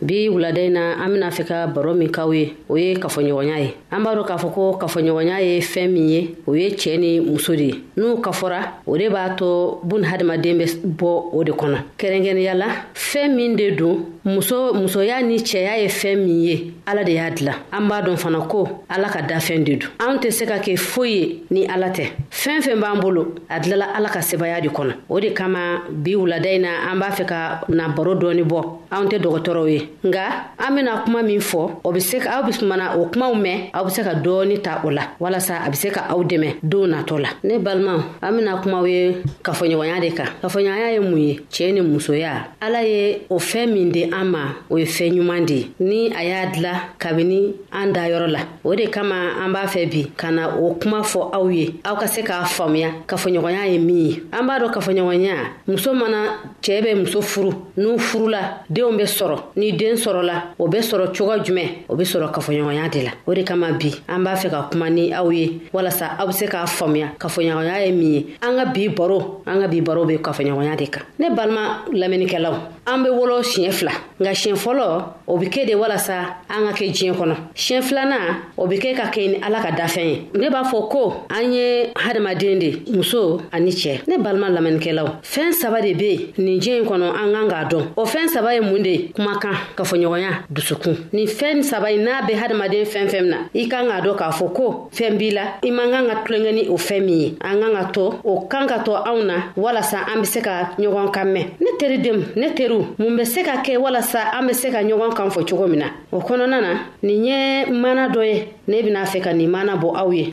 bi wulada in na an bena fɛ ka baro min kaw ye o ye kafoɲɔgɔnya ye an b'a dɔ k'a fɔ ko kafoɲɔgɔnya ye fɛɛn min ye o ye cɛɛ ni muso de ye n'u kafɔra o de b'a to bun hadamaden bɛ bɔ o de kɔnɔ kɛrɛnkɛrɛnya la fɛɛn min de don muso musoya ni cɛya ye fɛɛn min ye ala de y'a dilan an b'a dɔn fana ko ala ka dafɛn de don anw tɛ se ka kɛ foyi ye ni ala tɛ fɛɛn fɛn b'an bolo a dilala ala ka sebaya de kɔnɔ o de kama bi wulada in na an b'a fɛ ka na baro dɔɔni bɔ anw tɛ dɔgɔtɔrɔw ye nka an bena kuma min fɔ o be se aw be mana o kumaw mɛn aw be se ka dɔɔni ta o la walasa a be se ka aw dɛmɛ don natɔ la ne balimaw an bena kumaw ye kafoɲɔgɔnya de kan kafoɲɔgɔnya ye mun ye cɛɛ ni musoya ala ye o fɛɛn min di an ma o ye fɛɛn ɲuman de ye ni a y'a dila kabini an da yɔrɔ la o de kama an b'a fɛ bi ka na o kuma fɔ aw ye aw ka se k'a faamuya kafoɲɔgɔnya ye min ye an b'a dɔ kafoɲɔgɔnya muso mana cɛɛ bɛ muso furu n'u furula denw bɛ sɔrɔ ni den sɔrɔla o bɛ sɔrɔ coga jumɛn o bɛ sɔrɔ kafoɲɔgɔnya de la o de kama bi an b'a fɛ ka kuma ni aw ye walasa aw be se k'a faamuya kafoɲɔgɔnya ye min ye an ka bi baro an ka bi baro be kafoɲɔgɔnya de kan ne balima lamɛnnikɛlaw an be wolo siɲɛ fila nka siɲɛ fɔlɔ o bɛ kɛ de walasa an ka kɛ diɲɛ kɔnɔ siɲɛ filanan o bɛ kɛ ka kɛ ni ala ka dafɛn ye ne b'a fɔ ko an ye hadamaden de muso ani cɛ ne balima lamɛnnikɛlaw fɛn saba de bɛ yen nin diɲɛ in kɔnɔ an kan k'a dɔn o fɛn saba ye mun de ye kumakan kafoɲɔgɔnya dusukun nin fɛn saba in n'a bɛ hadamaden fɛn fɛn min na i kan k'a dɔn k'a fɔ ko fɛn b'i la i man kan ka tulonkɛ ni o fɛn min ye an kan ka to o kan ka to anw na walasa an bɛ se ka ɲɔgɔn kan mɛn ne teridenw ne teriw mun bɛ se ka kɛ walasa an bɛ se ka ɲɔgɔn kan fɔ cogo min na o kɔnɔna na nin ye mana dɔ ye ne bɛna fɛ ka nin mana bɔ aw ye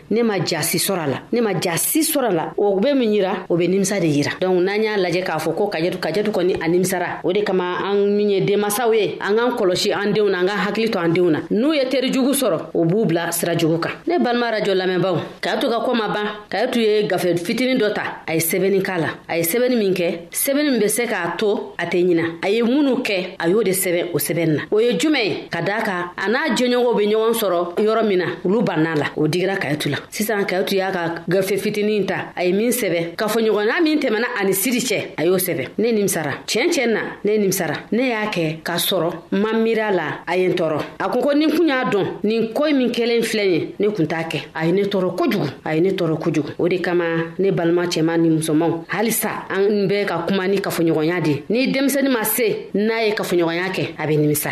ne ma jasi sɔrɔ a la ne ma jasi sɔrɔ a la o bɛ min yira o bɛ nimisa de yira donc n'an y'a lajɛ k'a fɔ ko kajatu kajatu kɔni a nimisara o de kama an min ye denmasaw ye an k'an kɔlɔsi an denw na an ka hakili to an denw na n'u ye teri jugu sɔrɔ o b'u bila sira jugu kan ne balima rajɔ lamɛnbaw kayatu ka kɔ ma ban kayatu ye gafe fitinin dɔ ta a ye sɛbɛnni k'a la a ye sɛbɛnni min kɛ sɛbɛn min bɛ se k'a to a tɛ ɲina a ye minnu kɛ a y'o de sɛbɛn o sɛbɛn na o ye jumɛn ye ka daa kan a n'a jɛɲɔgɔnw bɛ ɲɔgɔn sɔrɔ yɔrɔ min na olu banna la o digira kayitu la sisan kayitu y'a ka gafe fitinin ta a ye min sɛbɛn kafoɲɔgɔnya min tɛmɛna ani siri cɛ a y'o sɛbɛn ne nimisara tiɲɛ tiɲɛ na ne nimisara ne y'a kɛ k'a sɔrɔ ma miiri a la a ye n tɔɔrɔ a ko ko ni kun y'a dɔn nin ko min kelen filɛ ye ne kun t'a kɛ a ye ne tɔɔrɔ kojugu a ye ne tɔɔrɔ kojugu o de kama ne balima cɛman ni musomanw halisa an bɛ ka kuma ni kafoɲɔgɔnya de ni denmisɛni ma se n'a ye kafoɲɔgɔnya kɛ a bɛ nimisa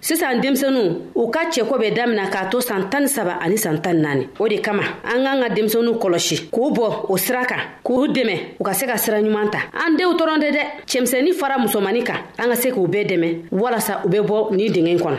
sisan denmisɛnuw u ka cɛko bɛ damina k'a to san tan ni saba ani san tan naani o de kama an k'an ka denmisɛnuw kɔlɔsi k'u bɔ o sira kan k'u dɛmɛ u ka se ka sira ɲuman ta an denw tɔrɔn tɛ dɛ cɛmisɛnnin fara musomani kan an ka se k'u bɛɛ dɛmɛ walasa u bɛ bɔ nin dingɛ kɔnɔ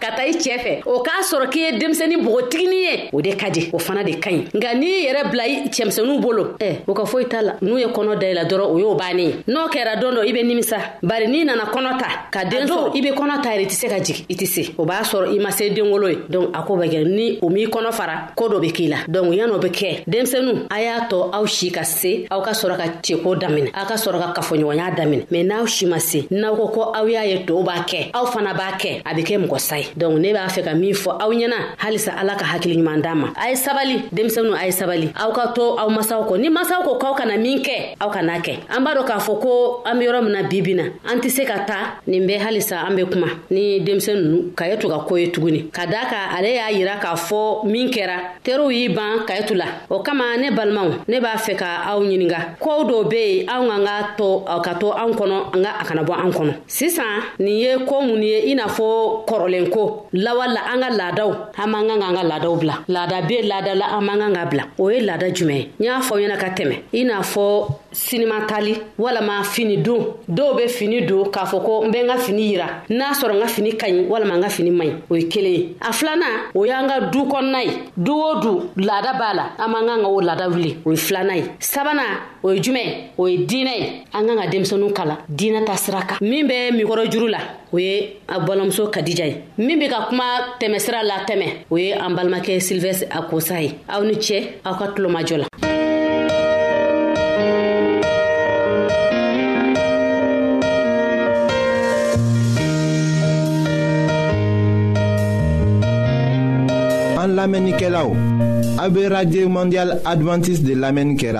ka taa i cɛɛ fɛ o k'a sɔrɔ k'i ye denmisɛni bogotigini ye o de ka di o fana de ka ɲi nka n'i yɛrɛ bila i cɛmisɛnuw bolo ɛ o ka foyi t'a la n'u ye kɔnɔ da i la dɔrɔn o y'o bannen ye n'o kɛra don dɔ i be nimisa bari n'i nana kɔnɔ ta ka den sɔrɔ i be kɔnɔ ta yɛrɛ i tɛ se ka jigi i tɛ se o b'a sɔrɔ i ma se denwolo ye donc a ko bɛ kɛ ni o m'i kɔnɔ fara ko dɔ be k'i la donc yan'o be kɛ denmisɛnu a y'a tɔ aw si ka se aw ka sɔrɔ ka ceko daminɛ aw ka sɔrɔ ka kafoɲɔgɔnya daminɛ mɛ n'aw si ma se n'aw ko ko aw y'a ye tow b'a kɛ aw fana b'a kɛ a bɛ kɛ mɔgɔ sa ye donc ne b'a fɛ ka min fɔ aw ɲɛna halisa ala ka hakili ɲuman d'a ma a ye sabali denmisɛnu a ye sabali aw ka to aw masaw kɔ ni masaw ko k'aw kana min kɛ aw kana kɛ an b'a dɔ k'a fɔ ko an be yɔrɔ min na bibi na an tɛ se ka taa nin bɛ halisa an be kuma ni denmisɛn nunu ka ye to ka ko ye tuguni ka daa ka ale y'a yira k'a fɔ min kɛra teriw y'i ban ka ye to la o kama ne balimaw ne b'a fɛ ka aw ɲininga kow dɔw be yen anw k'an ka to ka to anw kɔnɔ nka a kana bɔ an kɔnɔ sisan nin ye ko mun ye i n'a fɔ kɔrɔlen ko lawala an ka laadaw an man kan ka an ka laadaw bila laada be laada la an man kan ka bila o ye laada jumɛn ye n y'a fɔ ɲɛna ka tɛmɛ i n'a fɔ sinimatali walama fini don dɔw be fini don k'a fɔ ko n bɛ n ka fini yira n'a sɔrɔ n ka fini ka ɲi walama n ka fini man ɲi o ye kelen ye a filanan o y'an ka du kɔnɔna ye du o du laada b'a la an man kan ka o laada wuli o ye filanan ye sabanan o ye jumɛn o ye diinɛ ye an kan ka denmisɛnninw kalan diinɛ ta sira kan min bɛ mikɔrɔ juru la o ye a balimamuso kadija ye min bɛ ka kuma tɛmɛsira la tɛmɛ o ye an balimakɛ silvɛsi a kosa ye aw ni cɛ aw ka tulomajɔ la an lamɛnnikɛlaw aw bɛ radio mondial adventiste de lamɛnni kɛra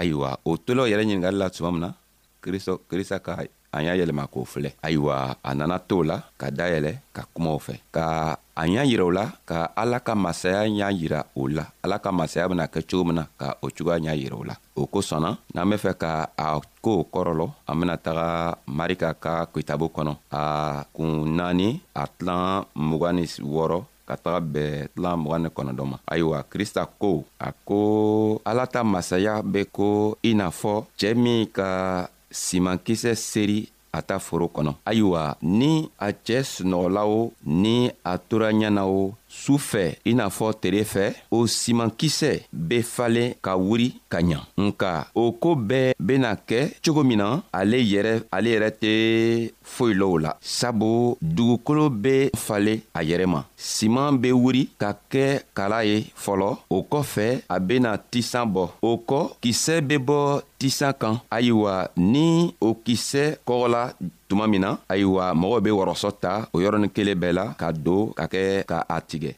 ayiwa o tolaw yɛrɛ ɲiningari la tuma min na krista ka an y'a yɛlɛma k'o filɛ ayiwa a nana t'o la ka dayɛlɛ ka kumaw fɛ ka a y'a yira o la ka ala ka masaya y'a yira o la ala ka masaya bɛna kɛ cogo min na ka o cogoya y'a yira o la o kosɔn na n'an bɛ fɛ ka a koo kɔrɔlɔ an bɛna taga marika ka kitabo kɔnɔ a kun naani a tilan mugan ni wɔɔrɔ ka taga bɛɛ tila mugan ni kɔnɔdɔ ma ayiwa krista ko a ko ala ta masaya be ko i n'a fɔ cɛɛ min ka simankisɛ seri a ta foro kɔnɔ ayiwa ni a cɛɛ sunɔgɔla o ni a tora ɲɛ na o su fɛ i n'a fɔ tere fɛ o simankisɛ be falen ka wuri ka ɲa nka o koo bɛɛ bena kɛ cogo min na ale yɛrɛ ale yɛrɛ tɛ foyi low la sabu dugukolo bɛ fale a yɛrɛ ma siman bɛ wuri ka kɛ kala ye fɔlɔ o kɔfɛ a bɛna tisan bɔ o kɔ kisɛ bɛ bɔ tisan kan ayiwa ni o kisɛ kɔgɔla tuma min na ayiwa mɔgɔw bɛ wɔrɔsɔ ta o yɔrɔnin kelen bɛɛ la ka don ka kɛ ka a tigɛ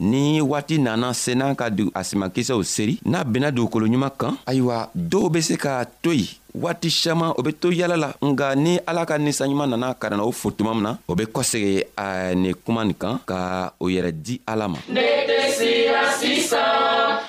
ni waati nana se n'an ka a simakisɛw seri n'a benna dugukolo ɲuman kan ayiwa dɔw be se k'a to yen waati siaman o be to yala la nga ni ala ka ninsanɲuman nana ka nana o fo tuma min na o be kɔsegi a ni kuma nin kan ka o yɛrɛ di ala ma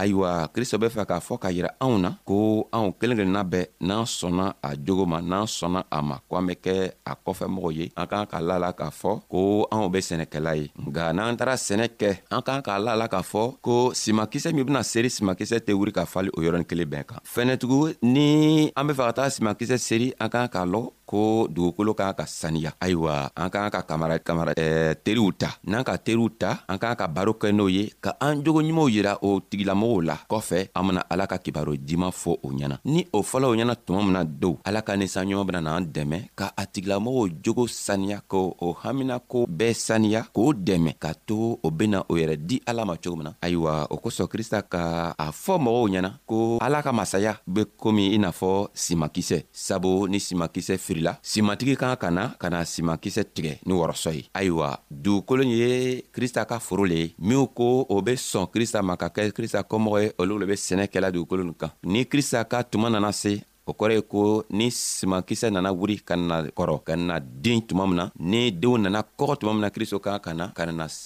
ayiwa kristo bɛ fɛ k'a fɔ k'a yira anw na ko anw kelen kelenna bɛɛ n'an sɔnna a jogo ma n'an sɔnna a ma ko an bɛ kɛ a kɔfɛ mɔgɔ ye an k'an ka la la k'a fɔ ko anw bɛ sɛnɛkɛla ye nka n'an taara sɛnɛ kɛ an k'an k'a la la k'a fɔ ko simakisɛ min bɛna seri simakisɛ tɛ wuri ka fali o yɔrɔnin kelen bɛɛ kan fɛnɛtugu ni an be fɛ ka taa simakisɛ seri an k'an k'a lɔ ko dugukolo ka ka saniya ayiwa an ka ka kamara kamara eh, teriw ta n'an ka teriw ta an ka ka baro kɛ n'o ye ka an jogo ɲumanw yira o tigilamɔgɔw la kɔfɛ an bena ala ka kibaro diman fɔ o ɲɛna ni o fɔlɔw ɲɛna tuma mina dow ala ka ninsanɲɔgɔn bena n'an dɛmɛ ka a tigilamɔgɔw jogo saniya k' o haminako bɛɛ saniya k'o dɛmɛ ka to o bena o yɛrɛ di ala ma cogo min na ayiwa o kosɔn krista ka a fɔ mɔgɔw ɲɛna ko ala ka masaya be komi i n'a fɔ simakisɛ sabu ni simakisɛ firila simatigi kan ka na ka na simakisɛ tigɛ ni wɔrɔsɔ ye ayiwa dugukolo ye krista ka foro le ye minw ko o be sɔn krista ma ka kɛ krista kɔmɔgɔ ye olu le be sɛnɛ kɛla dugukolo nin kan ni krista ka tuma nana se o kɔrɔ ye ko ni simakisɛ nana wuri ka na kɔrɔ ka na den tuma min na ni denw nana kɔgɔ tuma min na kristo kan ka na ka na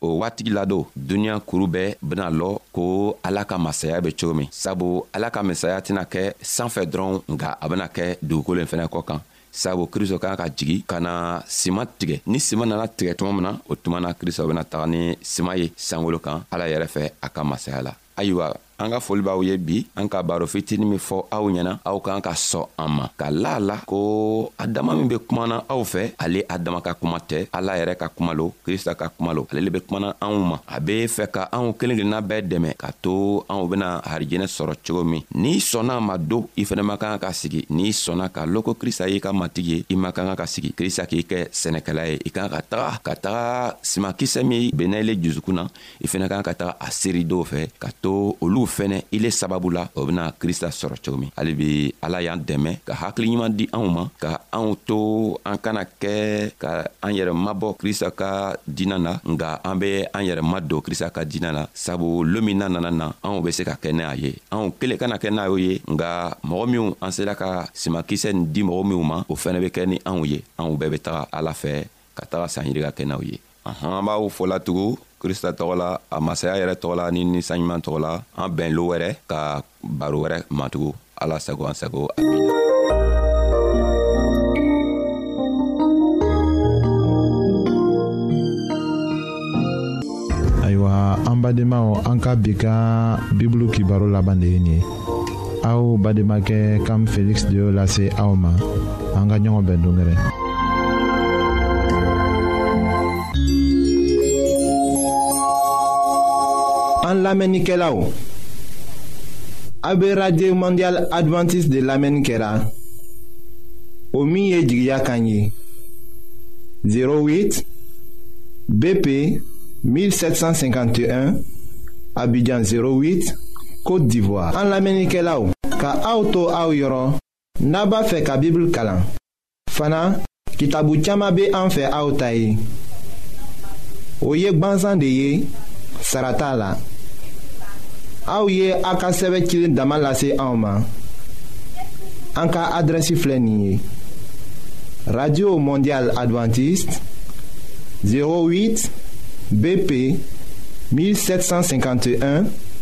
o waatigi la don duniɲa kuru bɛɛ bena lɔ ko ala ka masaya be cogo min sabu ala ka masaya tɛna kɛ san fɛ dɔrɔn nka a bena kɛ dugukolo in fɛnɛ kɔ kan sabu kristo ka ka jigi ka na sima tigɛ ni sima nana tigɛ tuma min na o tuma na kristo bena taga ni sima ye sankolo kan ala yɛrɛ fɛ a ka masaya la ayiwa an ka foli b'aw ye bi an ka baro fitini min fɔ aw ɲɛna aw kan ka sɔn an ma ka la a la ko a dama min be kumana aw fɛ ale a dama ka kuma tɛ ala yɛrɛ ka kuma lo krista ka kuma lo ale le be kumana anw ma a be fɛ ka anw kelen kelenna bɛɛ dɛmɛ k'a to anw bena harijɛnɛ sɔrɔ cogo min n'i sɔnna ma don i fɛnɛ man kan ka sigi n'i sɔnna k'a lɔn ko krista y'i ka matigi ye i man kan ka sigi krista k'i kɛ sɛnɛkɛla ye i kan ka taga ka taga simakisɛ min benna ile jusukun na i fɛnɛ kan ka taga a seri dɔw fɛ ka to olu fɛnɛ i le sababu la o bena krista sɔrɔ cogo min hali bi ala y'an dɛmɛ ka hakili ɲuman di anw ma ka anw to an kana kɛ ka an yɛrɛ mabɔ krista ka dina na nga an be an yɛrɛ ma don krista ka dina na sabu loon min na nana na anw be se ka kɛ n'a ye anw kelen kana kɛ n'a y'o ye nga mɔgɔ minw an sela ka simakisɛ nin di mɔgɔ minw ma o fɛnɛ be kɛ ni anw ye anw bɛɛ be taga ala fɛ ka taga sanyiri ka kɛ n'aw ye an b'aw fola tugun krista tɔgɔ la a masaya yɛrɛ tɔgɔ la ni ninsanɲuman tɔgɔ la an bɛn lo wɛrɛ ka baro wɛrɛ matugu ala sago an sago amina ayiwa an badenmaw an ka bi ka bibulu kibaro laban de ye nin ye aw bademakɛ kam feliksi de y'o lase aw ma an ka ɲɔgɔn bɛn dongɛrɛ an lamɛnnikɛlaw a be radio mondial adventiste de lamɛnni kɛra o min ye jigiya kan ye 08 BP 1751 Abidjan 08 Côte d'Ivoire. En l'Amérique là ka auto au yoro naba fe ka Bible kalan. Fana kitabu chama be en fe autai. Oye banzan de ye sarata la. Au ye aka sebe kilin dama lase en ma. En ka adresse fleni Radio Mondiale Adventiste 08 BP 1751